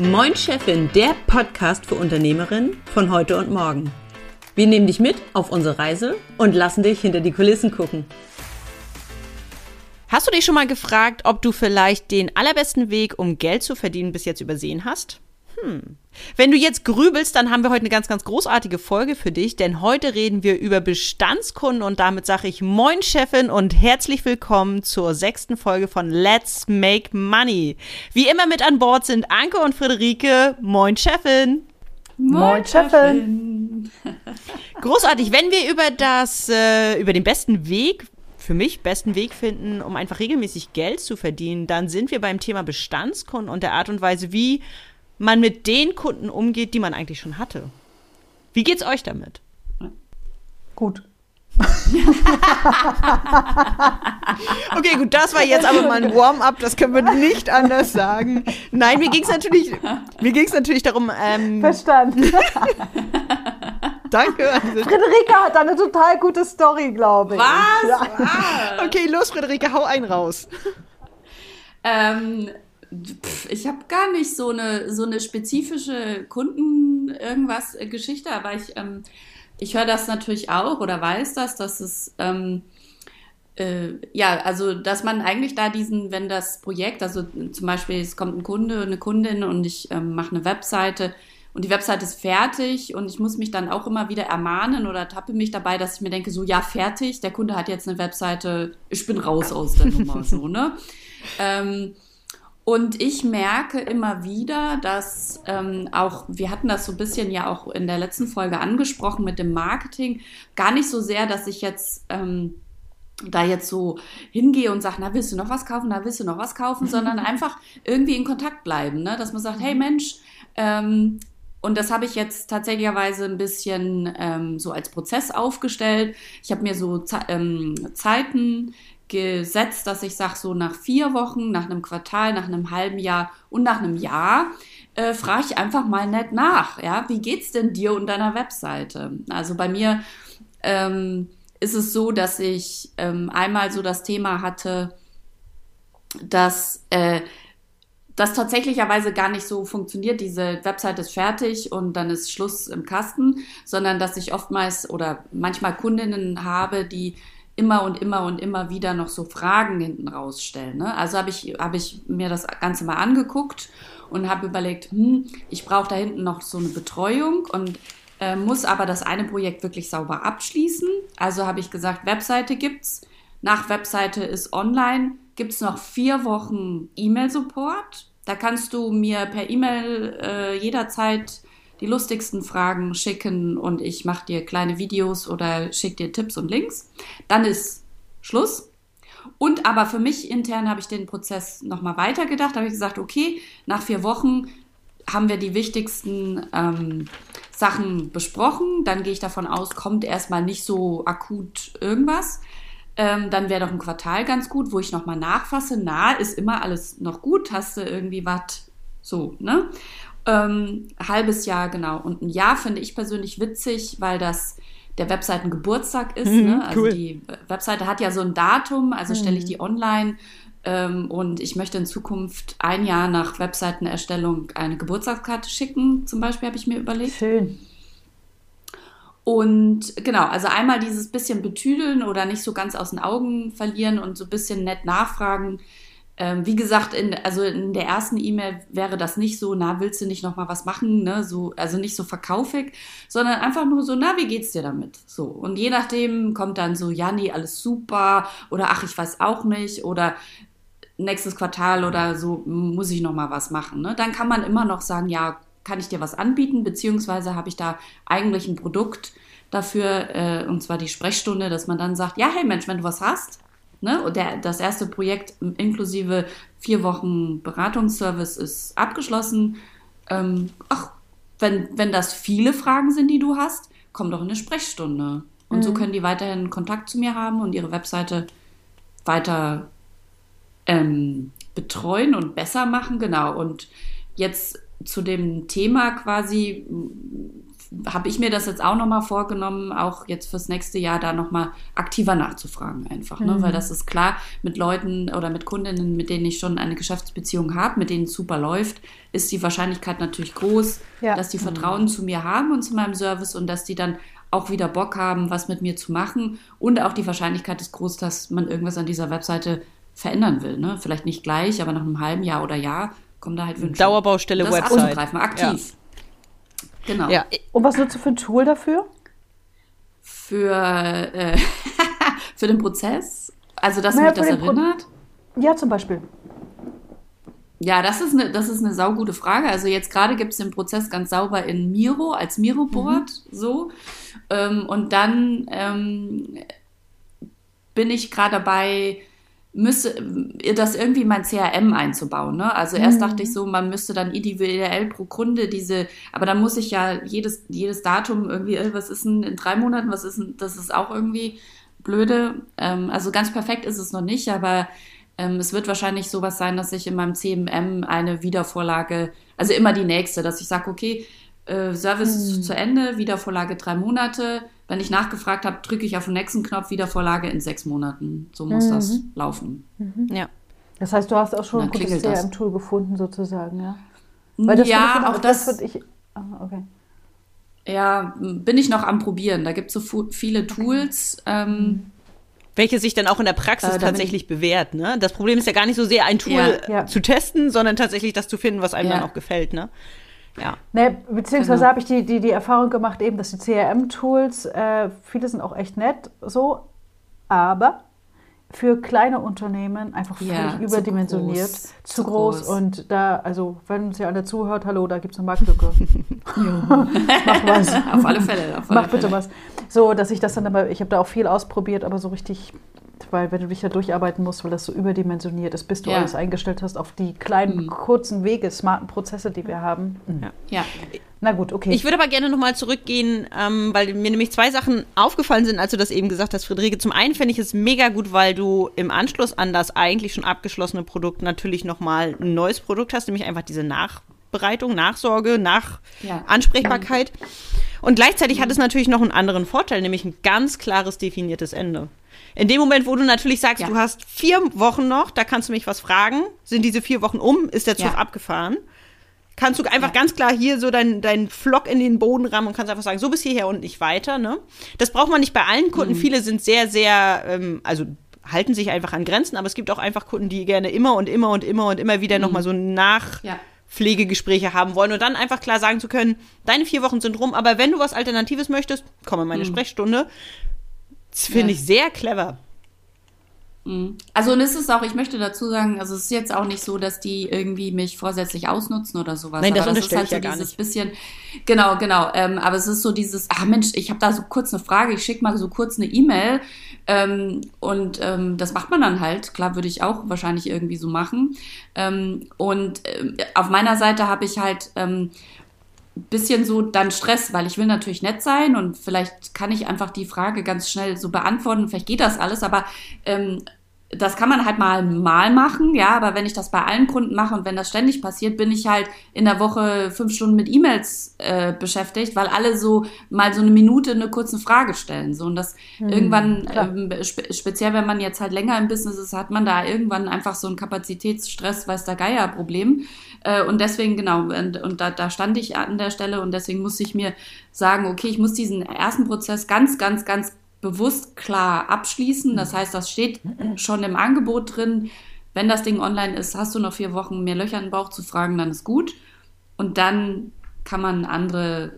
Moin Chefin, der Podcast für Unternehmerinnen von heute und morgen. Wir nehmen dich mit auf unsere Reise und lassen dich hinter die Kulissen gucken. Hast du dich schon mal gefragt, ob du vielleicht den allerbesten Weg, um Geld zu verdienen, bis jetzt übersehen hast? Hm. Wenn du jetzt grübelst, dann haben wir heute eine ganz, ganz großartige Folge für dich, denn heute reden wir über Bestandskunden und damit sage ich Moin Chefin und herzlich willkommen zur sechsten Folge von Let's Make Money. Wie immer mit an Bord sind Anke und Friederike. Moin Chefin. Moin Chefin. Großartig, wenn wir über das, äh, über den besten Weg für mich besten Weg finden, um einfach regelmäßig Geld zu verdienen, dann sind wir beim Thema Bestandskunden und der Art und Weise, wie man mit den Kunden umgeht, die man eigentlich schon hatte. Wie geht's euch damit? Gut. okay, gut, das war jetzt aber mal ein Warm-up, das können wir nicht anders sagen. Nein, mir ging es natürlich, natürlich darum. Ähm, Verstanden. Danke. Friederike hat eine total gute Story, glaube ich. Was? Ja. Okay, los, Friederike, hau einen raus. Ähm, ich habe gar nicht so eine, so eine spezifische Kunden-Irgendwas-Geschichte, aber ich, ähm, ich höre das natürlich auch oder weiß das, dass es, ähm, äh, ja, also, dass man eigentlich da diesen, wenn das Projekt, also zum Beispiel, es kommt ein Kunde, eine Kundin und ich ähm, mache eine Webseite und die Webseite ist fertig und ich muss mich dann auch immer wieder ermahnen oder tappe mich dabei, dass ich mir denke, so, ja, fertig, der Kunde hat jetzt eine Webseite, ich bin raus aus der Nummer, so, ne? Ähm, und ich merke immer wieder, dass ähm, auch, wir hatten das so ein bisschen ja auch in der letzten Folge angesprochen mit dem Marketing, gar nicht so sehr, dass ich jetzt ähm, da jetzt so hingehe und sage, na, willst du noch was kaufen, na, willst du noch was kaufen, sondern einfach irgendwie in Kontakt bleiben, ne? dass man sagt, hey Mensch, ähm, und das habe ich jetzt tatsächlicherweise ein bisschen ähm, so als Prozess aufgestellt. Ich habe mir so ähm, Zeiten gesetzt, dass ich sage, so nach vier Wochen, nach einem Quartal, nach einem halben Jahr und nach einem Jahr äh, frage ich einfach mal nett nach. Ja, wie geht's denn dir und deiner Webseite? Also bei mir ähm, ist es so, dass ich ähm, einmal so das Thema hatte, dass äh, das tatsächlicherweise gar nicht so funktioniert. Diese Website ist fertig und dann ist Schluss im Kasten, sondern dass ich oftmals oder manchmal Kundinnen habe, die immer und immer und immer wieder noch so Fragen hinten rausstellen. Ne? Also habe ich, hab ich mir das Ganze mal angeguckt und habe überlegt, hm, ich brauche da hinten noch so eine Betreuung und äh, muss aber das eine Projekt wirklich sauber abschließen. Also habe ich gesagt, Webseite gibt's. Nach Webseite ist online, gibt's noch vier Wochen E-Mail-Support. Da kannst du mir per E-Mail äh, jederzeit die lustigsten Fragen schicken und ich mache dir kleine Videos oder schicke dir Tipps und Links. Dann ist Schluss. Und aber für mich intern habe ich den Prozess nochmal weitergedacht. Da habe ich gesagt, okay, nach vier Wochen haben wir die wichtigsten ähm, Sachen besprochen. Dann gehe ich davon aus, kommt erstmal nicht so akut irgendwas. Ähm, dann wäre doch ein Quartal ganz gut, wo ich nochmal nachfasse. Na, ist immer alles noch gut? Hast du irgendwie was? So, ne? Ähm, halbes Jahr, genau. Und ein Jahr finde ich persönlich witzig, weil das der Webseitengeburtstag ist. Mhm, ne? Also cool. die Webseite hat ja so ein Datum, also mhm. stelle ich die online. Ähm, und ich möchte in Zukunft ein Jahr nach Webseitenerstellung eine Geburtstagskarte schicken, zum Beispiel, habe ich mir überlegt. Schön. Und genau, also einmal dieses bisschen betüdeln oder nicht so ganz aus den Augen verlieren und so ein bisschen nett nachfragen, ähm, wie gesagt, in, also in der ersten E-Mail wäre das nicht so, na, willst du nicht noch mal was machen, ne, so, also nicht so verkaufig, sondern einfach nur so, na, wie geht's dir damit? So. Und je nachdem kommt dann so, ja, nee, alles super, oder ach, ich weiß auch nicht, oder nächstes Quartal oder so muss ich noch mal was machen, ne? Dann kann man immer noch sagen, ja, kann ich dir was anbieten, beziehungsweise habe ich da eigentlich ein Produkt dafür, äh, und zwar die Sprechstunde, dass man dann sagt, ja, hey Mensch, wenn du was hast, Ne? Und der, das erste Projekt inklusive vier Wochen Beratungsservice ist abgeschlossen. Ähm, ach, wenn, wenn das viele Fragen sind, die du hast, komm doch in eine Sprechstunde. Und mhm. so können die weiterhin Kontakt zu mir haben und ihre Webseite weiter ähm, betreuen und besser machen. Genau. Und jetzt zu dem Thema quasi habe ich mir das jetzt auch nochmal vorgenommen, auch jetzt fürs nächste Jahr da nochmal aktiver nachzufragen einfach. Ne? Mhm. Weil das ist klar, mit Leuten oder mit Kundinnen, mit denen ich schon eine Geschäftsbeziehung habe, mit denen es super läuft, ist die Wahrscheinlichkeit natürlich groß, ja. dass die Vertrauen mhm. zu mir haben und zu meinem Service und dass die dann auch wieder Bock haben, was mit mir zu machen. Und auch die Wahrscheinlichkeit ist groß, dass man irgendwas an dieser Webseite verändern will. Ne? Vielleicht nicht gleich, aber nach einem halben Jahr oder Jahr kommen da halt Wünsche. Dauerbaustelle das Website. Abzugreifen, aktiv. Ja. Genau. Ja. Und was nutzt du für ein Tool dafür? Für, äh, für den Prozess? Also, dass naja, mich das erinnert? Pro ja, zum Beispiel. Ja, das ist eine, das ist eine saugute Frage. Also jetzt gerade gibt es den Prozess ganz sauber in Miro, als Miro-Board, mhm. so. Ähm, und dann ähm, bin ich gerade dabei, müsste das irgendwie mein CRM einzubauen. Ne? Also erst mhm. dachte ich so, man müsste dann individuell pro Kunde diese, aber dann muss ich ja jedes, jedes Datum irgendwie, äh, was ist denn in drei Monaten, was ist denn, das ist auch irgendwie blöde. Ähm, also ganz perfekt ist es noch nicht, aber ähm, es wird wahrscheinlich sowas sein, dass ich in meinem CMM eine Wiedervorlage, also immer die nächste, dass ich sage, okay, äh, Service hm. zu Ende, Wiedervorlage drei Monate. Wenn ich nachgefragt habe, drücke ich auf den nächsten Knopf, Wiedervorlage in sechs Monaten. So muss mhm. das laufen. Mhm. Ja. Das heißt, du hast auch schon ein gutes CRM-Tool gefunden, sozusagen, ja? Weil das ja, auch, auch das. das ich, ah, okay. Ja, bin ich noch am Probieren. Da gibt es so viele Tools. Okay. Ähm, mhm welche sich dann auch in der Praxis äh, tatsächlich bewährt. Ne? Das Problem ist ja gar nicht so sehr, ein Tool ja, ja. zu testen, sondern tatsächlich das zu finden, was einem ja. dann auch gefällt. Ne? Ja. Ne, beziehungsweise genau. habe ich die, die, die Erfahrung gemacht, eben, dass die CRM-Tools, äh, viele sind auch echt nett, so, aber für kleine Unternehmen einfach völlig ja, überdimensioniert, zu groß, zu groß. groß. Und da, also wenn uns ja einer zuhört, hallo, da gibt es eine Marktlücke. Mach was. Auf alle Fälle. Auf alle Mach bitte Fälle. was. So, dass ich das dann aber, ich habe da auch viel ausprobiert, aber so richtig, weil wenn du dich da durcharbeiten musst, weil das so überdimensioniert ist, bis du ja. alles eingestellt hast auf die kleinen, mhm. kurzen Wege, smarten Prozesse, die wir haben. Mhm. Ja. ja. Na gut, okay. Ich würde aber gerne nochmal zurückgehen, ähm, weil mir nämlich zwei Sachen aufgefallen sind, als du das eben gesagt hast, Friederike. Zum einen finde ich es mega gut, weil du im Anschluss an das eigentlich schon abgeschlossene Produkt natürlich nochmal ein neues Produkt hast, nämlich einfach diese Nachbereitung, Nachsorge, Nach ja. Ansprechbarkeit. Und gleichzeitig hat es natürlich noch einen anderen Vorteil, nämlich ein ganz klares definiertes Ende. In dem Moment, wo du natürlich sagst, ja. du hast vier Wochen noch, da kannst du mich was fragen, sind diese vier Wochen um, ist der Zug ja. abgefahren? kannst du einfach ja. ganz klar hier so deinen dein Flock in den Boden rammen und kannst einfach sagen, so bis hierher und nicht weiter. Ne? Das braucht man nicht bei allen Kunden. Mhm. Viele sind sehr, sehr, ähm, also halten sich einfach an Grenzen, aber es gibt auch einfach Kunden, die gerne immer und immer und immer und immer wieder mhm. nochmal so nach. Pflegegespräche haben wollen und dann einfach klar sagen zu können, deine vier Wochen sind rum, aber wenn du was Alternatives möchtest, komm in meine mhm. Sprechstunde. Das finde ja. ich sehr clever. Mhm. Also und es ist auch, ich möchte dazu sagen, also es ist jetzt auch nicht so, dass die irgendwie mich vorsätzlich ausnutzen oder sowas. Nein, das, aber das ist halt so ja dieses bisschen, genau, genau. Ähm, aber es ist so dieses, ach Mensch, ich habe da so kurz eine Frage, ich schicke mal so kurz eine E-Mail ähm, und ähm, das macht man dann halt. Klar, würde ich auch wahrscheinlich irgendwie so machen. Ähm, und äh, auf meiner Seite habe ich halt ähm, bisschen so dann Stress, weil ich will natürlich nett sein und vielleicht kann ich einfach die Frage ganz schnell so beantworten, vielleicht geht das alles, aber ähm, das kann man halt mal mal machen, ja, aber wenn ich das bei allen Kunden mache und wenn das ständig passiert, bin ich halt in der Woche fünf Stunden mit E-Mails äh, beschäftigt, weil alle so mal so eine Minute eine kurze Frage stellen. So und das mhm, irgendwann, ähm, spe speziell wenn man jetzt halt länger im Business ist, hat man da irgendwann einfach so ein Kapazitätsstress, weiß der Geier-Problem. Äh, und deswegen, genau, und, und da, da stand ich an der Stelle und deswegen musste ich mir sagen, okay, ich muss diesen ersten Prozess ganz, ganz, ganz bewusst klar abschließen. Das heißt, das steht schon im Angebot drin. Wenn das Ding online ist, hast du noch vier Wochen mehr Löcher im Bauch zu fragen, dann ist gut. Und dann kann man andere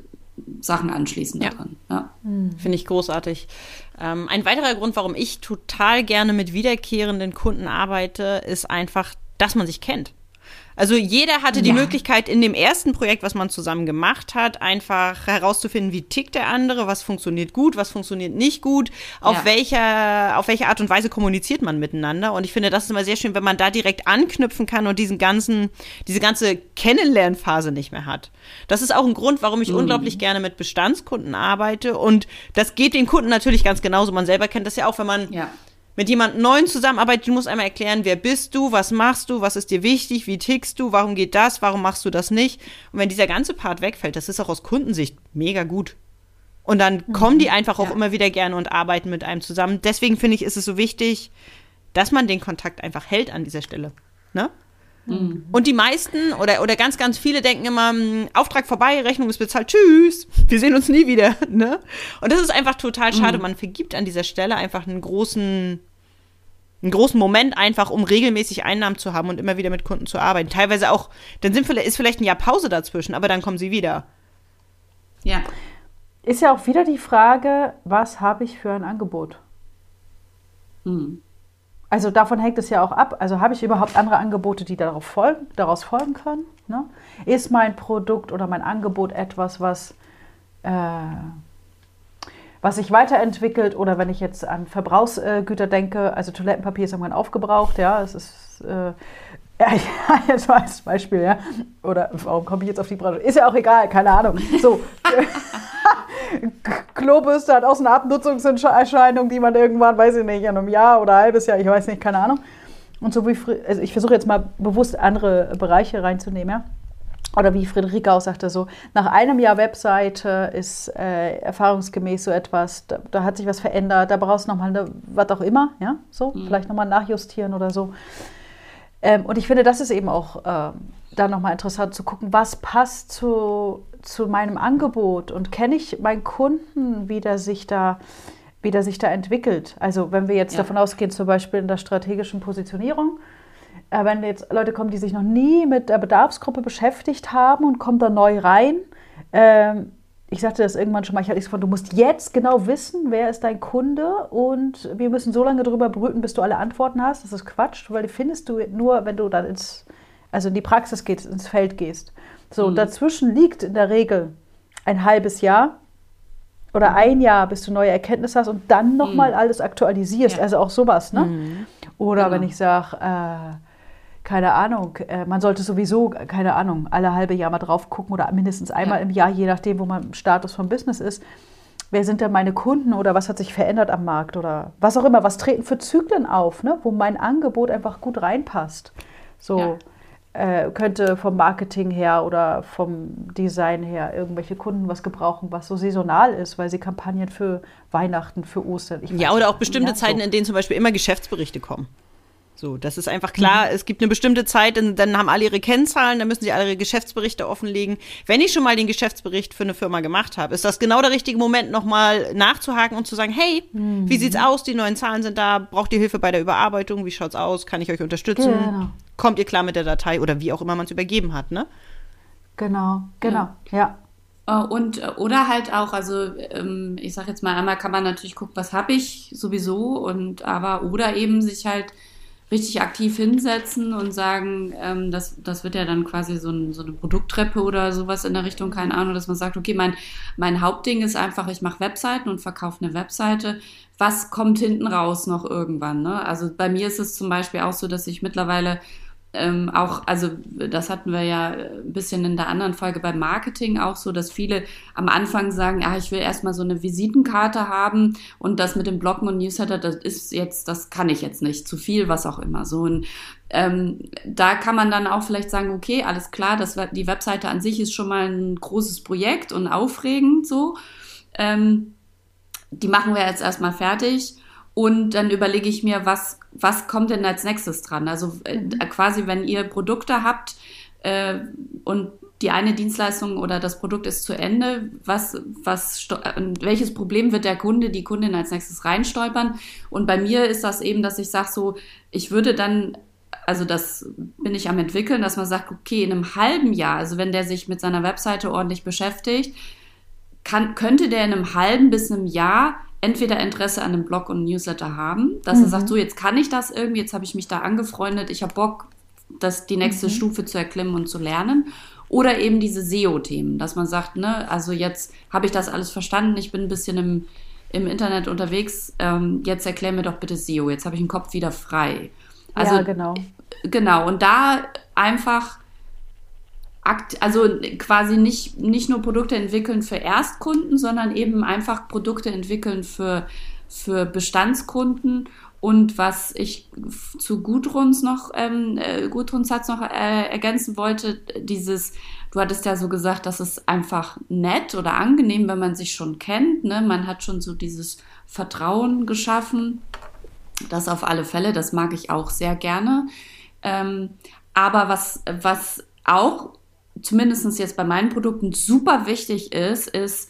Sachen anschließen ja. daran. Ja. Finde ich großartig. Ähm, ein weiterer Grund, warum ich total gerne mit wiederkehrenden Kunden arbeite, ist einfach, dass man sich kennt. Also jeder hatte die ja. Möglichkeit in dem ersten Projekt, was man zusammen gemacht hat, einfach herauszufinden, wie tickt der andere, was funktioniert gut, was funktioniert nicht gut, auf ja. welcher auf welche Art und Weise kommuniziert man miteinander. Und ich finde, das ist immer sehr schön, wenn man da direkt anknüpfen kann und diesen ganzen diese ganze Kennenlernphase nicht mehr hat. Das ist auch ein Grund, warum ich mhm. unglaublich gerne mit Bestandskunden arbeite. Und das geht den Kunden natürlich ganz genauso. Man selber kennt das ja auch, wenn man ja mit jemandem Neuen zusammenarbeitet, du musst einmal erklären, wer bist du, was machst du, was ist dir wichtig, wie tickst du, warum geht das, warum machst du das nicht. Und wenn dieser ganze Part wegfällt, das ist auch aus Kundensicht mega gut. Und dann mhm. kommen die einfach auch ja. immer wieder gerne und arbeiten mit einem zusammen. Deswegen finde ich, ist es so wichtig, dass man den Kontakt einfach hält an dieser Stelle. Ne? Mhm. Und die meisten oder, oder ganz, ganz viele denken immer, hm, Auftrag vorbei, Rechnung ist bezahlt, tschüss, wir sehen uns nie wieder. Ne? Und das ist einfach total schade. Mhm. Man vergibt an dieser Stelle einfach einen großen, einen großen Moment einfach, um regelmäßig Einnahmen zu haben und immer wieder mit Kunden zu arbeiten. Teilweise auch, dann sind, ist vielleicht ein Jahr Pause dazwischen, aber dann kommen sie wieder. Ja. Ist ja auch wieder die Frage, was habe ich für ein Angebot? Mhm. Also davon hängt es ja auch ab. Also habe ich überhaupt andere Angebote, die darauf folgen, daraus folgen können? Ne? Ist mein Produkt oder mein Angebot etwas, was, äh, was sich weiterentwickelt? Oder wenn ich jetzt an Verbrauchsgüter denke, also Toilettenpapier ist irgendwann aufgebraucht, ja, es ist äh, ja, jetzt mal als Beispiel, ja. Oder warum komme ich jetzt auf die Brille? Ist ja auch egal, keine Ahnung. So. Klobürste hat Außenabnutzungserscheinungen, die man irgendwann, weiß ich nicht, in einem Jahr oder ein halbes Jahr, ich weiß nicht, keine Ahnung. Und so wie, also ich versuche jetzt mal bewusst andere Bereiche reinzunehmen, ja. Oder wie Friederike auch sagte, so nach einem Jahr Webseite ist äh, erfahrungsgemäß so etwas, da, da, hat sich was verändert, da brauchst du nochmal was auch immer, ja, so, mhm. vielleicht nochmal nachjustieren oder so. Ähm, und ich finde, das ist eben auch äh, da nochmal interessant zu gucken, was passt zu, zu meinem Angebot und kenne ich meinen Kunden, wie der sich da wie der sich da entwickelt. Also wenn wir jetzt ja. davon ausgehen, zum Beispiel in der strategischen Positionierung, äh, wenn jetzt Leute kommen, die sich noch nie mit der Bedarfsgruppe beschäftigt haben und kommen da neu rein, ähm, ich sagte das irgendwann schon mal, ich hatte von, du musst jetzt genau wissen, wer ist dein Kunde und wir müssen so lange darüber brüten, bis du alle Antworten hast. Das ist Quatsch, weil die findest du nur, wenn du dann ins, also in die Praxis gehst, ins Feld gehst. So, mhm. dazwischen liegt in der Regel ein halbes Jahr oder mhm. ein Jahr, bis du neue Erkenntnisse hast und dann nochmal mhm. alles aktualisierst. Ja. Also auch sowas, ne? Mhm. Oder genau. wenn ich sage, äh, keine Ahnung, äh, man sollte sowieso, keine Ahnung, alle halbe Jahr mal drauf gucken oder mindestens einmal ja. im Jahr, je nachdem, wo man im Status vom Business ist. Wer sind denn meine Kunden oder was hat sich verändert am Markt oder was auch immer, was treten für Zyklen auf, ne, wo mein Angebot einfach gut reinpasst. So ja. Äh, könnte vom Marketing her oder vom Design her irgendwelche Kunden was gebrauchen, was so saisonal ist, weil sie Kampagnen für Weihnachten, für Ostern. ja, oder auch bestimmte ja, Zeiten, so. in denen zum Beispiel immer Geschäftsberichte kommen. So, das ist einfach klar. Mhm. Es gibt eine bestimmte Zeit, dann, dann haben alle ihre Kennzahlen, dann müssen sie alle ihre Geschäftsberichte offenlegen. Wenn ich schon mal den Geschäftsbericht für eine Firma gemacht habe, ist das genau der richtige Moment, nochmal nachzuhaken und zu sagen, hey, mhm. wie sieht's aus? Die neuen Zahlen sind da. Braucht ihr Hilfe bei der Überarbeitung? Wie schaut's aus? Kann ich euch unterstützen? Genau. Kommt ihr klar mit der Datei oder wie auch immer man es übergeben hat, ne? Genau, genau, ja. ja. Äh, und äh, oder halt auch, also ähm, ich sag jetzt mal einmal kann man natürlich gucken, was habe ich sowieso und aber oder eben sich halt richtig aktiv hinsetzen und sagen, ähm, das, das wird ja dann quasi so, ein, so, eine Produkttreppe oder sowas in der Richtung, keine Ahnung, dass man sagt, okay, mein, mein Hauptding ist einfach, ich mache Webseiten und verkaufe eine Webseite. Was kommt hinten raus noch irgendwann? Ne? Also bei mir ist es zum Beispiel auch so, dass ich mittlerweile ähm, auch, also das hatten wir ja ein bisschen in der anderen Folge beim Marketing auch so, dass viele am Anfang sagen, ja, ich will erstmal so eine Visitenkarte haben und das mit dem Bloggen und Newsletter, das ist jetzt, das kann ich jetzt nicht, zu viel, was auch immer. So und ähm, da kann man dann auch vielleicht sagen, okay, alles klar, das, die Webseite an sich ist schon mal ein großes Projekt und aufregend so. Ähm, die machen wir jetzt erstmal fertig und dann überlege ich mir, was, was kommt denn als nächstes dran? Also äh, mhm. quasi, wenn ihr Produkte habt äh, und die eine Dienstleistung oder das Produkt ist zu Ende, was, was, welches Problem wird der Kunde, die Kundin als nächstes reinstolpern? Und bei mir ist das eben, dass ich sage so, ich würde dann also das bin ich am entwickeln, dass man sagt, okay, in einem halben Jahr, also wenn der sich mit seiner Webseite ordentlich beschäftigt, kann, könnte der in einem halben bis einem Jahr entweder Interesse an einem Blog und Newsletter haben, dass mhm. er sagt, so jetzt kann ich das irgendwie, jetzt habe ich mich da angefreundet, ich habe Bock, das die nächste mhm. Stufe zu erklimmen und zu lernen. Oder eben diese SEO-Themen, dass man sagt, ne, also jetzt habe ich das alles verstanden, ich bin ein bisschen im, im Internet unterwegs, ähm, jetzt erklär mir doch bitte SEO, jetzt habe ich den Kopf wieder frei. Also, ja, genau. Genau, und da einfach also quasi nicht, nicht nur Produkte entwickeln für Erstkunden, sondern eben einfach Produkte entwickeln für, für Bestandskunden und was ich zu Gudruns noch, ähm, äh, Gudruns Satz noch äh, ergänzen wollte, dieses, du hattest ja so gesagt, das ist einfach nett oder angenehm, wenn man sich schon kennt. Ne? Man hat schon so dieses Vertrauen geschaffen. Das auf alle Fälle, das mag ich auch sehr gerne. Ähm, aber was, was auch zumindest jetzt bei meinen Produkten super wichtig ist, ist,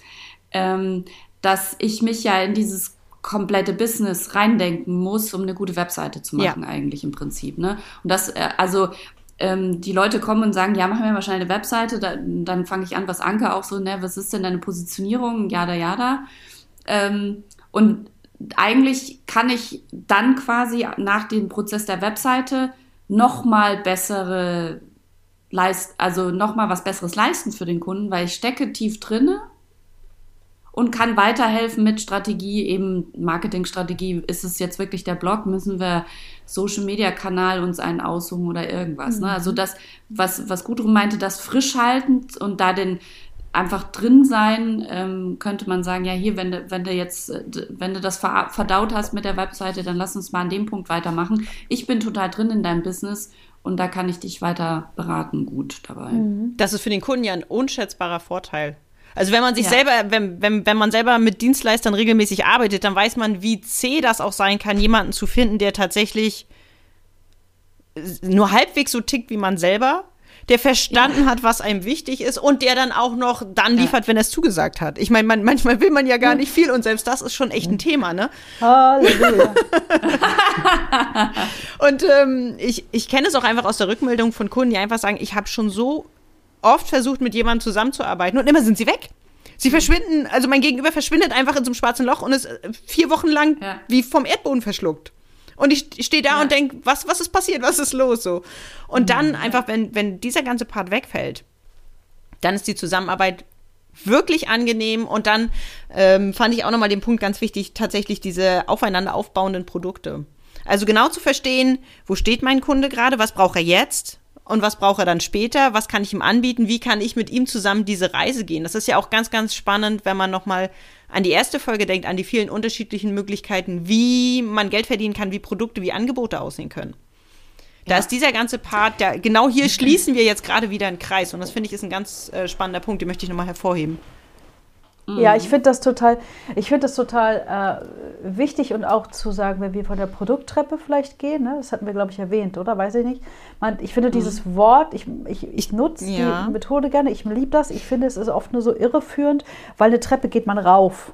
ähm, dass ich mich ja in dieses komplette Business reindenken muss, um eine gute Webseite zu machen, ja. eigentlich im Prinzip. Ne? Und das, äh, also ähm, die Leute kommen und sagen, ja, machen wir mal schnell eine Webseite, da, dann fange ich an, was Anke auch so, ne, was ist denn deine Positionierung, jada, jada. Ähm, und eigentlich kann ich dann quasi nach dem Prozess der Webseite noch mal bessere leist, also noch mal was Besseres leisten für den Kunden, weil ich stecke tief drinne und kann weiterhelfen mit Strategie, eben Marketingstrategie. Ist es jetzt wirklich der Blog? Müssen wir Social Media Kanal uns einen aussuchen oder irgendwas? Mhm. Ne? Also das, was, was Gudrun meinte, das frisch halten und da den einfach drin sein, ähm, könnte man sagen, ja, hier, wenn du, wenn du jetzt, wenn du das verdaut hast mit der Webseite, dann lass uns mal an dem Punkt weitermachen. Ich bin total drin in deinem Business und da kann ich dich weiter beraten, gut dabei. Mhm. Das ist für den Kunden ja ein unschätzbarer Vorteil. Also wenn man sich ja. selber, wenn, wenn, wenn man selber mit Dienstleistern regelmäßig arbeitet, dann weiß man, wie zäh das auch sein kann, jemanden zu finden, der tatsächlich nur halbwegs so tickt wie man selber, der verstanden ja. hat, was einem wichtig ist und der dann auch noch dann liefert, ja. wenn er es zugesagt hat. Ich meine, man, manchmal will man ja gar nicht viel und selbst das ist schon echt ein Thema, ne? Halleluja. und ähm, ich, ich kenne es auch einfach aus der Rückmeldung von Kunden, die einfach sagen, ich habe schon so oft versucht, mit jemandem zusammenzuarbeiten und immer sind sie weg. Sie verschwinden, also mein Gegenüber verschwindet einfach in so einem schwarzen Loch und ist äh, vier Wochen lang ja. wie vom Erdboden verschluckt. Und ich, ich stehe da ja. und denke, was, was ist passiert, was ist los so? Und mhm. dann einfach, wenn, wenn dieser ganze Part wegfällt, dann ist die Zusammenarbeit wirklich angenehm. Und dann ähm, fand ich auch nochmal den Punkt ganz wichtig, tatsächlich diese aufeinander aufbauenden Produkte. Also genau zu verstehen, wo steht mein Kunde gerade, was braucht er jetzt und was braucht er dann später, was kann ich ihm anbieten, wie kann ich mit ihm zusammen diese Reise gehen. Das ist ja auch ganz, ganz spannend, wenn man nochmal an die erste Folge denkt, an die vielen unterschiedlichen Möglichkeiten, wie man Geld verdienen kann, wie Produkte, wie Angebote aussehen können. Da ja. ist dieser ganze Part, der, genau hier schließen wir jetzt gerade wieder einen Kreis und das finde ich ist ein ganz äh, spannender Punkt, den möchte ich nochmal hervorheben. Ja, ich finde das total, ich finde das total äh, wichtig und auch zu sagen, wenn wir von der Produkttreppe vielleicht gehen, ne, das hatten wir, glaube ich, erwähnt, oder? Weiß ich nicht. Man, ich finde mhm. dieses Wort, ich, ich, ich nutze ja. die Methode gerne, ich liebe das, ich finde, es ist oft nur so irreführend, weil eine Treppe geht man rauf.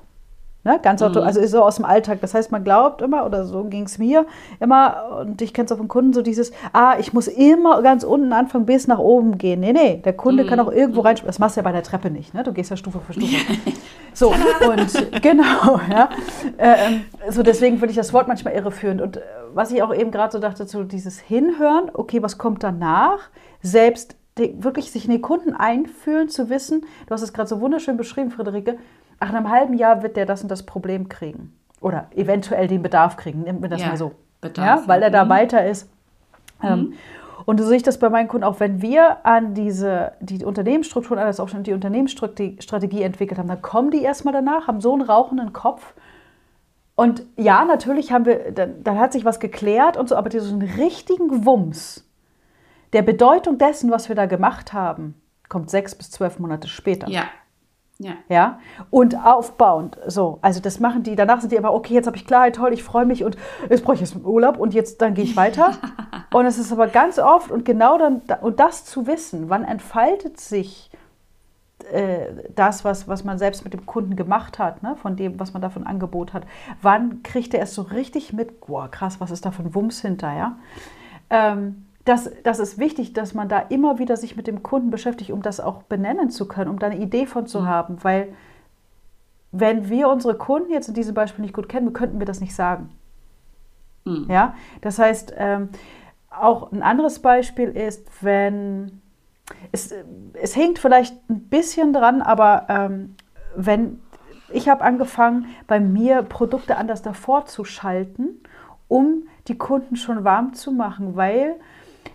Ne? Ganz mhm. also so aus dem Alltag. Das heißt, man glaubt immer, oder so ging es mir immer, und ich kenne es auch von Kunden, so dieses, ah, ich muss immer ganz unten anfangen, bis nach oben gehen. Nee, nee, der Kunde mhm. kann auch irgendwo rein. Das machst du ja bei der Treppe nicht, ne? Du gehst ja Stufe für Stufe. so, und genau, ja. Äh, so, deswegen finde ich das Wort manchmal irreführend. Und äh, was ich auch eben gerade so dachte, so dieses Hinhören, okay, was kommt danach? Selbst wirklich sich in den Kunden einfühlen, zu wissen, du hast es gerade so wunderschön beschrieben, Friederike, ach, in einem halben Jahr wird der das und das Problem kriegen. Oder eventuell den Bedarf kriegen, nehmen wir das ja, mal so. Bedarf, ja, weil er da mhm. weiter ist. Mhm. Ähm, und so sehe ich das bei meinen Kunden auch, wenn wir an diese, die Unternehmensstrukturen, alles auch schon die Unternehmensstrategie entwickelt haben, dann kommen die erstmal danach, haben so einen rauchenden Kopf. Und ja, natürlich haben wir, dann, dann hat sich was geklärt und so, aber diesen richtigen Wumms der Bedeutung dessen, was wir da gemacht haben, kommt sechs bis zwölf Monate später. Ja, ja. ja. Und aufbauend. So. Also das machen die, danach sind die aber, okay, jetzt habe ich Klarheit, toll, ich freue mich und jetzt brauche ich jetzt Urlaub und jetzt dann gehe ich weiter. und es ist aber ganz oft und genau dann, und das zu wissen, wann entfaltet sich äh, das, was, was man selbst mit dem Kunden gemacht hat, ne? von dem, was man davon Angebot hat. Wann kriegt er es so richtig mit? Boah, krass, was ist da für ein Wumms hinter, ja? Ähm, das, das ist wichtig, dass man da immer wieder sich mit dem Kunden beschäftigt, um das auch benennen zu können, um da eine Idee von zu mhm. haben. Weil wenn wir unsere Kunden jetzt in diesem Beispiel nicht gut kennen, könnten wir das nicht sagen. Mhm. Ja, das heißt, ähm, auch ein anderes Beispiel ist, wenn es, es hinkt vielleicht ein bisschen dran, aber ähm, wenn ich habe angefangen, bei mir Produkte anders davor zu schalten, um die Kunden schon warm zu machen, weil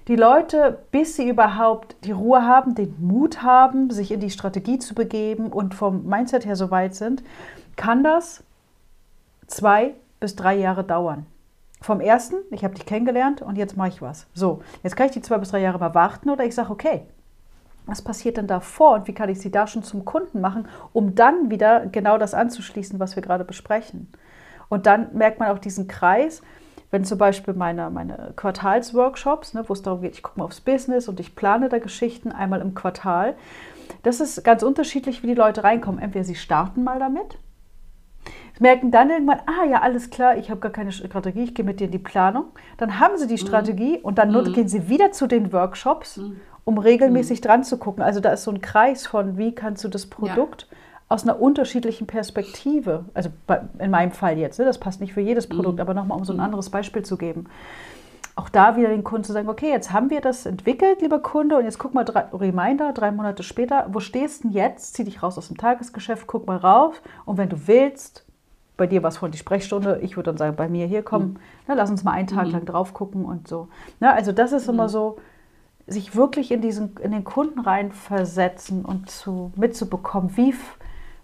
die Leute, bis sie überhaupt die Ruhe haben, den Mut haben, sich in die Strategie zu begeben und vom Mindset her so weit sind, kann das zwei, bis drei Jahre dauern. Vom ersten, ich habe dich kennengelernt und jetzt mache ich was. So, jetzt kann ich die zwei bis drei Jahre mal warten oder ich sage, okay, was passiert denn davor und wie kann ich sie da schon zum Kunden machen, um dann wieder genau das anzuschließen, was wir gerade besprechen. Und dann merkt man auch diesen Kreis, wenn zum Beispiel meine, meine Quartalsworkshops, ne, wo es darum geht, ich gucke mal aufs Business und ich plane da Geschichten einmal im Quartal. Das ist ganz unterschiedlich, wie die Leute reinkommen. Entweder sie starten mal damit, merken dann irgendwann, ah ja, alles klar, ich habe gar keine Strategie, ich gehe mit dir in die Planung. Dann haben sie die mhm. Strategie und dann mhm. gehen sie wieder zu den Workshops, mhm. um regelmäßig mhm. dran zu gucken. Also da ist so ein Kreis von, wie kannst du das Produkt ja. Aus einer unterschiedlichen Perspektive, also in meinem Fall jetzt, ne, das passt nicht für jedes mhm. Produkt, aber nochmal, um so ein mhm. anderes Beispiel zu geben auch da wieder den Kunden zu sagen, okay, jetzt haben wir das entwickelt, lieber Kunde, und jetzt guck mal, drei, Reminder, drei Monate später, wo stehst du denn jetzt? Zieh dich raus aus dem Tagesgeschäft, guck mal rauf und wenn du willst, bei dir war es vorhin die Sprechstunde, ich würde dann sagen, bei mir hier, komm, mhm. na, lass uns mal einen Tag mhm. lang drauf gucken und so. Na, also das ist mhm. immer so, sich wirklich in, diesen, in den Kunden reinversetzen und zu, mitzubekommen, wie,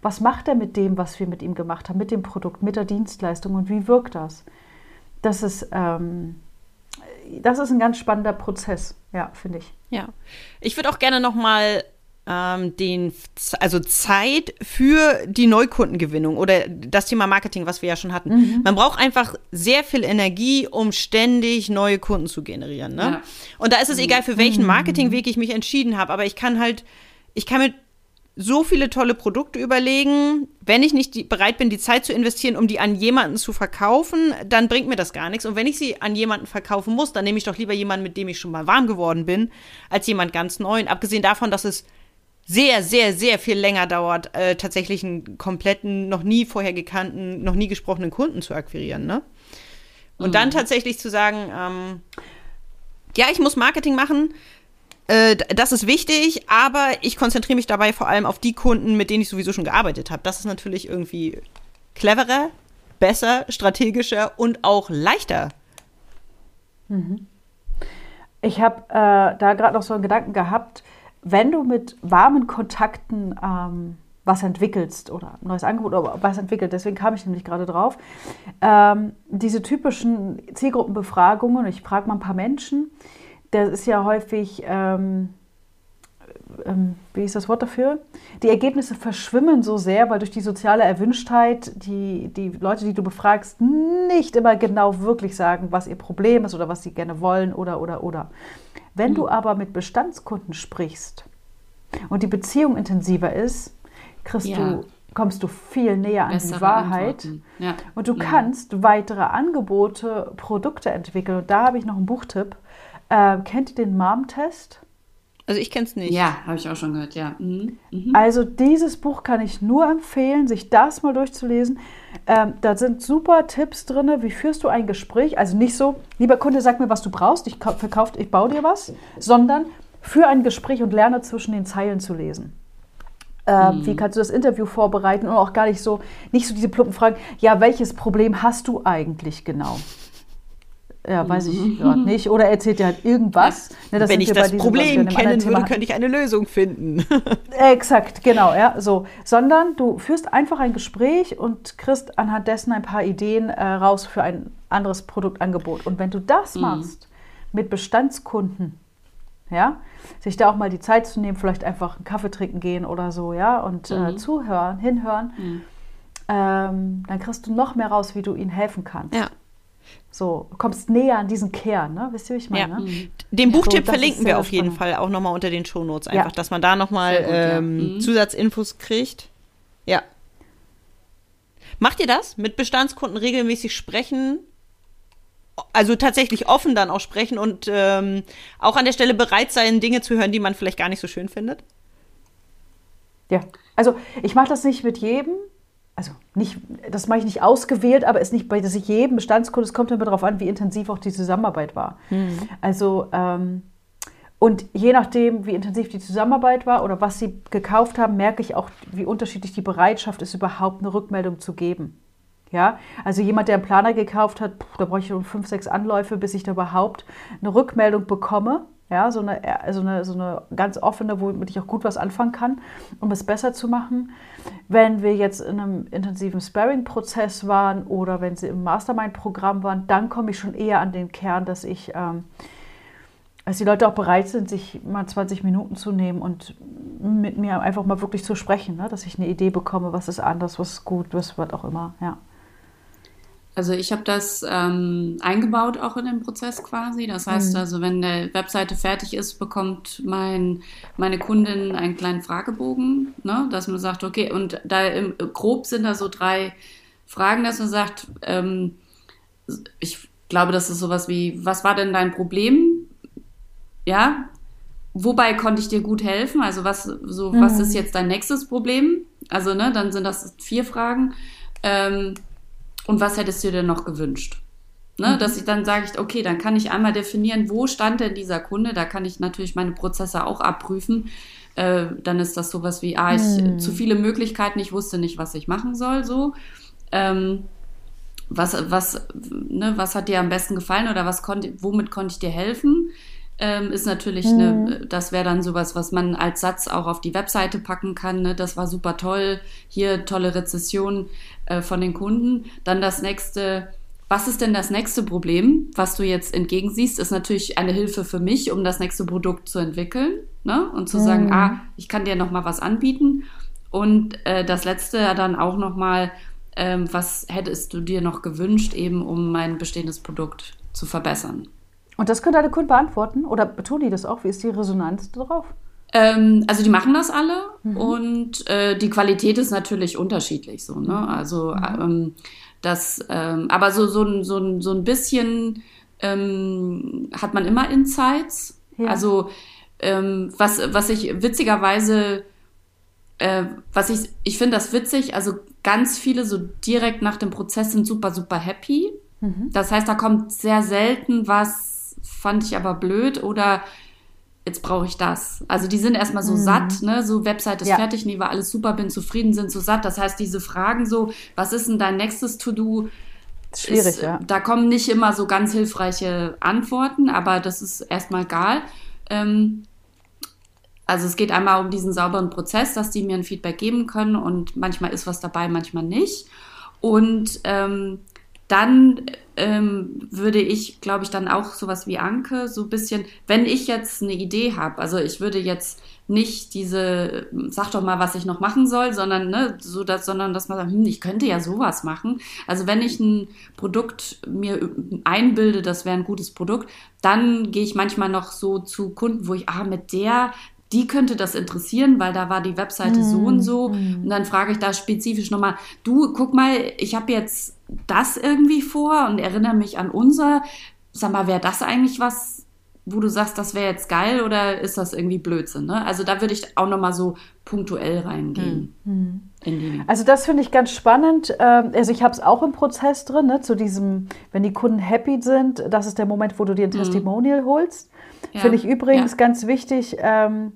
was macht er mit dem, was wir mit ihm gemacht haben, mit dem Produkt, mit der Dienstleistung und wie wirkt das? Das ist, ähm, das ist ein ganz spannender Prozess, ja, finde ich. Ja, ich würde auch gerne noch mal ähm, den, also Zeit für die Neukundengewinnung oder das Thema Marketing, was wir ja schon hatten. Mhm. Man braucht einfach sehr viel Energie, um ständig neue Kunden zu generieren. Ne? Ja. Und da ist es egal, für welchen mhm. Marketingweg ich mich entschieden habe, aber ich kann halt, ich kann mit so viele tolle Produkte überlegen. Wenn ich nicht die, bereit bin, die Zeit zu investieren, um die an jemanden zu verkaufen, dann bringt mir das gar nichts. Und wenn ich sie an jemanden verkaufen muss, dann nehme ich doch lieber jemanden, mit dem ich schon mal warm geworden bin, als jemand ganz neuen. Abgesehen davon, dass es sehr, sehr, sehr viel länger dauert, äh, tatsächlich einen kompletten, noch nie vorher gekannten, noch nie gesprochenen Kunden zu akquirieren. Ne? Und mhm. dann tatsächlich zu sagen, ähm, ja, ich muss Marketing machen, äh, das ist wichtig, aber ich konzentriere mich dabei vor allem auf die Kunden, mit denen ich sowieso schon gearbeitet habe. Das ist natürlich irgendwie cleverer, besser, strategischer und auch leichter. Mhm. Ich habe äh, da gerade noch so einen Gedanken gehabt, wenn du mit warmen Kontakten ähm, was entwickelst oder ein neues Angebot oder was entwickelt, deswegen kam ich nämlich gerade drauf, ähm, diese typischen Zielgruppenbefragungen, ich frage mal ein paar Menschen, das ist ja häufig, ähm, ähm, wie ist das Wort dafür? Die Ergebnisse verschwimmen so sehr, weil durch die soziale Erwünschtheit die, die Leute, die du befragst, nicht immer genau wirklich sagen, was ihr Problem ist oder was sie gerne wollen oder, oder, oder. Wenn du hm. aber mit Bestandskunden sprichst und die Beziehung intensiver ist, kriegst ja. du, kommst du viel näher an Bessere die Wahrheit ja. und du ja. kannst weitere Angebote, Produkte entwickeln. Und da habe ich noch einen Buchtipp. Äh, kennt ihr den Mom-Test? Also ich kenne es nicht. Ja, habe ich auch schon gehört, ja. Mhm. Mhm. Also dieses Buch kann ich nur empfehlen, sich das mal durchzulesen. Ähm, da sind super Tipps drin, wie führst du ein Gespräch. Also nicht so, lieber Kunde, sag mir, was du brauchst, ich verkaufe, ich baue dir was, sondern für ein Gespräch und lerne zwischen den Zeilen zu lesen. Ähm, mhm. Wie kannst du das Interview vorbereiten und auch gar nicht so, nicht so diese plumpen Fragen, ja, welches Problem hast du eigentlich genau? Ja, weiß ich mhm. gerade nicht. Oder erzählt er halt irgendwas. Ne, Wenn ich das Problem kennen würde, könnte ich eine Lösung finden. Exakt, genau, ja, so. Sondern du führst einfach ein Gespräch und kriegst anhand dessen ein paar Ideen äh, raus für ein anderes Produktangebot. Und wenn du das mhm. machst mit Bestandskunden, ja, sich da auch mal die Zeit zu nehmen, vielleicht einfach einen Kaffee trinken gehen oder so, ja, und äh, mhm. äh, zuhören, hinhören, mhm. ähm, dann kriegst du noch mehr raus, wie du ihnen helfen kannst. Ja. So, du kommst näher an diesen Kern, ne? Wisst ihr, wie ich meine? Ja. Mhm. Den Buchtipp so, verlinken wir auf jeden Fall auch nochmal unter den Shownotes, einfach, ja. dass man da nochmal ähm, mhm. Zusatzinfos kriegt. Ja. Macht ihr das? Mit Bestandskunden regelmäßig sprechen? Also tatsächlich offen dann auch sprechen und ähm, auch an der Stelle bereit sein, Dinge zu hören, die man vielleicht gar nicht so schön findet? Ja, also ich mache das nicht mit jedem, also nicht, das mache ich nicht ausgewählt, aber es ist nicht bei jedem Bestandskunde, es kommt immer darauf an, wie intensiv auch die Zusammenarbeit war. Mhm. Also ähm, und je nachdem, wie intensiv die Zusammenarbeit war oder was sie gekauft haben, merke ich auch, wie unterschiedlich die Bereitschaft ist, überhaupt eine Rückmeldung zu geben. Ja, also jemand, der einen Planer gekauft hat, da brauche ich um fünf, sechs Anläufe, bis ich da überhaupt eine Rückmeldung bekomme Ja, so eine, so, eine, so eine ganz offene, womit ich auch gut was anfangen kann, um es besser zu machen. Wenn wir jetzt in einem intensiven Sparring-Prozess waren oder wenn sie im Mastermind-Programm waren, dann komme ich schon eher an den Kern, dass ich, ähm, dass die Leute auch bereit sind, sich mal 20 Minuten zu nehmen und mit mir einfach mal wirklich zu sprechen, ne? dass ich eine Idee bekomme, was ist anders, was ist gut, was wird auch immer, ja. Also ich habe das ähm, eingebaut auch in den Prozess quasi. Das heißt mhm. also, wenn der Webseite fertig ist, bekommt mein, meine Kundin einen kleinen Fragebogen, ne, dass man sagt, okay, und da im, grob sind da so drei Fragen, dass man sagt, ähm, ich glaube, das ist sowas wie, was war denn dein Problem? Ja, wobei konnte ich dir gut helfen? Also was, so, mhm. was ist jetzt dein nächstes Problem? Also, ne, dann sind das vier Fragen. Ähm, und was hättest du dir noch gewünscht? Ne, mhm. Dass ich dann sage, ich, okay, dann kann ich einmal definieren, wo stand denn dieser Kunde? Da kann ich natürlich meine Prozesse auch abprüfen. Äh, dann ist das sowas wie, ah, ich mhm. zu viele Möglichkeiten, ich wusste nicht, was ich machen soll, so. Ähm, was, was, ne, was hat dir am besten gefallen oder was konnte, womit konnte ich dir helfen? Ähm, ist natürlich mhm. eine, das wäre dann sowas, was man als Satz auch auf die Webseite packen kann. Ne? Das war super toll, hier tolle Rezession äh, von den Kunden. Dann das nächste, was ist denn das nächste Problem, was du jetzt entgegensiehst, ist natürlich eine Hilfe für mich, um das nächste Produkt zu entwickeln ne? und zu mhm. sagen, ah, ich kann dir noch mal was anbieten. Und äh, das letzte dann auch noch mal, ähm, was hättest du dir noch gewünscht, eben um mein bestehendes Produkt zu verbessern? Und das können deine Kunden beantworten? Oder tun die das auch? Wie ist die Resonanz darauf? Ähm, also die machen das alle mhm. und äh, die Qualität ist natürlich unterschiedlich so. Ne? Mhm. Also mhm. ähm, das, ähm, aber so so so, so ein bisschen ähm, hat man immer Insights. Ja. Also ähm, was was ich witzigerweise äh, was ich ich finde das witzig. Also ganz viele so direkt nach dem Prozess sind super super happy. Mhm. Das heißt, da kommt sehr selten was fand ich aber blöd oder jetzt brauche ich das. Also die sind erstmal so mhm. satt, ne? So Website ist ja. fertig, nee, war alles super, bin zufrieden, sind so satt. Das heißt, diese Fragen so, was ist denn dein nächstes To-Do? Schwierig, ist, ja. Da kommen nicht immer so ganz hilfreiche Antworten, aber das ist erstmal egal. Ähm, also es geht einmal um diesen sauberen Prozess, dass die mir ein Feedback geben können und manchmal ist was dabei, manchmal nicht. Und ähm, dann ähm, würde ich, glaube ich, dann auch sowas wie Anke, so ein bisschen, wenn ich jetzt eine Idee habe, also ich würde jetzt nicht diese, sag doch mal, was ich noch machen soll, sondern, ne, so dass, sondern dass man sagt, hm, ich könnte ja sowas machen. Also wenn ich ein Produkt mir einbilde, das wäre ein gutes Produkt, dann gehe ich manchmal noch so zu Kunden, wo ich, ah, mit der, die könnte das interessieren, weil da war die Webseite mm. so und so. Mm. Und dann frage ich da spezifisch nochmal, du, guck mal, ich habe jetzt das irgendwie vor und erinnere mich an unser. Sag mal, wäre das eigentlich was, wo du sagst, das wäre jetzt geil oder ist das irgendwie Blödsinn? Ne? Also da würde ich auch nochmal so punktuell reingehen. Mhm. Also das finde ich ganz spannend. Ähm, also ich habe es auch im Prozess drin, ne, zu diesem, wenn die Kunden happy sind, das ist der Moment, wo du dir ein mhm. Testimonial holst. Ja. Finde ich übrigens ja. ganz wichtig, ähm,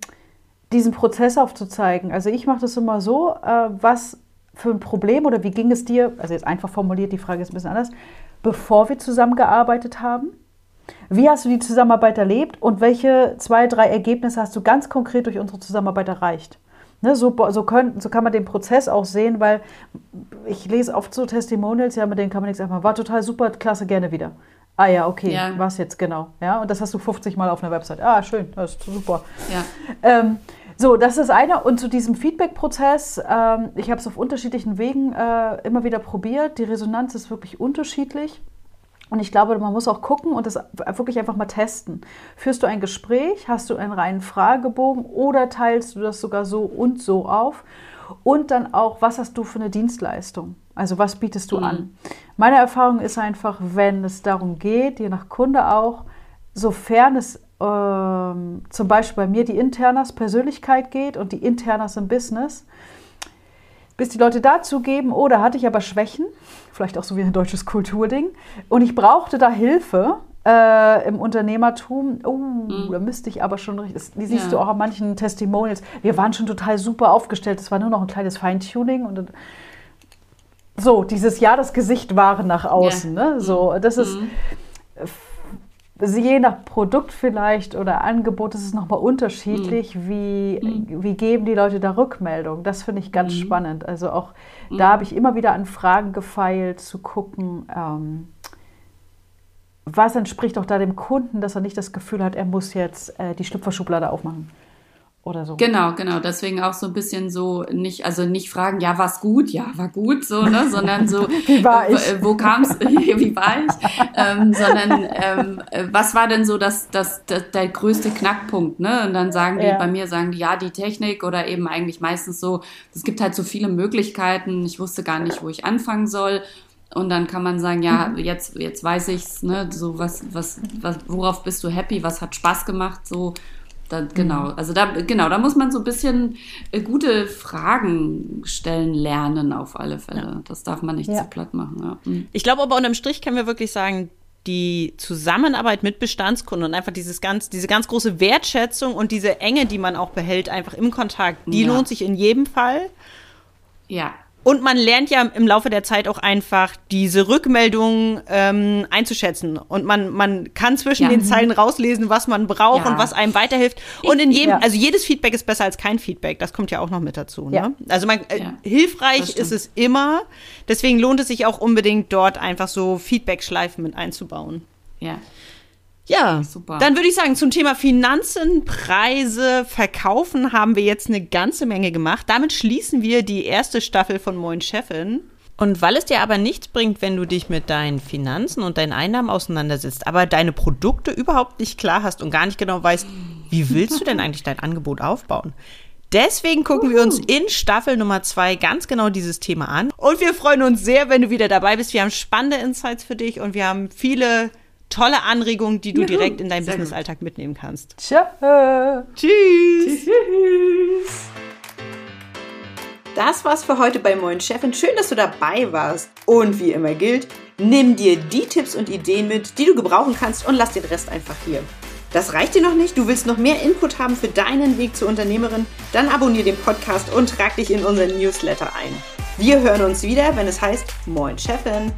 diesen Prozess aufzuzeigen. Also ich mache das immer so, äh, was für ein Problem oder wie ging es dir, also jetzt einfach formuliert, die Frage ist ein bisschen anders, bevor wir zusammengearbeitet haben? Wie hast du die Zusammenarbeit erlebt und welche zwei, drei Ergebnisse hast du ganz konkret durch unsere Zusammenarbeit erreicht? Ne, so, so, können, so kann man den Prozess auch sehen, weil ich lese oft so Testimonials, ja, mit denen kann man nichts sagen, war total super, klasse, gerne wieder. Ah ja, okay, ja. was jetzt genau? Ja, und das hast du 50 Mal auf einer Website. Ah, schön, das ist super. Ja. Ähm, so, das ist einer. Und zu diesem Feedback-Prozess, ähm, ich habe es auf unterschiedlichen Wegen äh, immer wieder probiert. Die Resonanz ist wirklich unterschiedlich. Und ich glaube, man muss auch gucken und das wirklich einfach mal testen. Führst du ein Gespräch, hast du einen reinen Fragebogen oder teilst du das sogar so und so auf? Und dann auch, was hast du für eine Dienstleistung? Also was bietest du mhm. an? Meine Erfahrung ist einfach, wenn es darum geht, je nach Kunde auch, sofern es ähm, zum Beispiel bei mir die Internas Persönlichkeit geht und die Internas im Business, bis die Leute dazu geben, oh, da hatte ich aber Schwächen, vielleicht auch so wie ein deutsches Kulturding, und ich brauchte da Hilfe äh, im Unternehmertum. Oh, mhm. da müsste ich aber schon, die siehst ja. du auch an manchen Testimonials, wir waren schon total super aufgestellt, es war nur noch ein kleines Feintuning und so, dieses Jahr das Gesicht wahren nach außen. Ja. Ne? So, das ist. Mhm je nach Produkt vielleicht oder Angebot ist es nochmal unterschiedlich, mhm. wie, mhm. wie geben die Leute da Rückmeldung. Das finde ich ganz mhm. spannend. Also auch mhm. da habe ich immer wieder an Fragen gefeilt, zu gucken, ähm, was entspricht auch da dem Kunden, dass er nicht das Gefühl hat, er muss jetzt äh, die Schlüpferschublade aufmachen oder so. Genau, genau. Deswegen auch so ein bisschen so nicht, also nicht fragen, ja, war's gut, ja, war gut, so, ne, sondern so, wie war ich? Wo, wo kam's, wie war ich? Ähm, sondern ähm, was war denn so das, das, das, der größte Knackpunkt, ne? Und dann sagen die, ja. bei mir sagen die, ja, die Technik oder eben eigentlich meistens so, es gibt halt so viele Möglichkeiten, ich wusste gar nicht, wo ich anfangen soll. Und dann kann man sagen, ja, mhm. jetzt, jetzt weiß ich's, ne, so was, was, was, worauf bist du happy, was hat Spaß gemacht, so da, genau, mhm. also da, genau, da muss man so ein bisschen äh, gute Fragen stellen lernen auf alle Fälle. Ja. Das darf man nicht ja. zu platt machen. Ja. Mhm. Ich glaube aber unterm Strich können wir wirklich sagen, die Zusammenarbeit mit Bestandskunden und einfach dieses ganz, diese ganz große Wertschätzung und diese Enge, die man auch behält, einfach im Kontakt, die lohnt sich in jedem Fall. Ja, und man lernt ja im Laufe der Zeit auch einfach diese Rückmeldungen ähm, einzuschätzen. Und man, man kann zwischen ja. den Zeilen rauslesen, was man braucht ja. und was einem weiterhilft. Und in jedem, ja. also jedes Feedback ist besser als kein Feedback. Das kommt ja auch noch mit dazu. Ne? Also man, äh, hilfreich ist es immer. Deswegen lohnt es sich auch unbedingt dort einfach so Feedback-Schleifen mit einzubauen. Ja. Ja, super. Dann würde ich sagen, zum Thema Finanzen, Preise, Verkaufen haben wir jetzt eine ganze Menge gemacht. Damit schließen wir die erste Staffel von Moin Chefin. Und weil es dir aber nichts bringt, wenn du dich mit deinen Finanzen und deinen Einnahmen auseinandersetzt, aber deine Produkte überhaupt nicht klar hast und gar nicht genau weißt, wie willst du denn eigentlich dein Angebot aufbauen? Deswegen gucken wir uns in Staffel Nummer zwei ganz genau dieses Thema an. Und wir freuen uns sehr, wenn du wieder dabei bist. Wir haben spannende Insights für dich und wir haben viele tolle Anregungen, die du Juhu. direkt in deinen Businessalltag mitnehmen kannst. Tschö. Tschüss. Tschüss. Das war's für heute bei Moin Chefin. Schön, dass du dabei warst. Und wie immer gilt, nimm dir die Tipps und Ideen mit, die du gebrauchen kannst und lass den Rest einfach hier. Das reicht dir noch nicht? Du willst noch mehr Input haben für deinen Weg zur Unternehmerin? Dann abonniere den Podcast und trag dich in unseren Newsletter ein. Wir hören uns wieder, wenn es heißt Moin Chefin.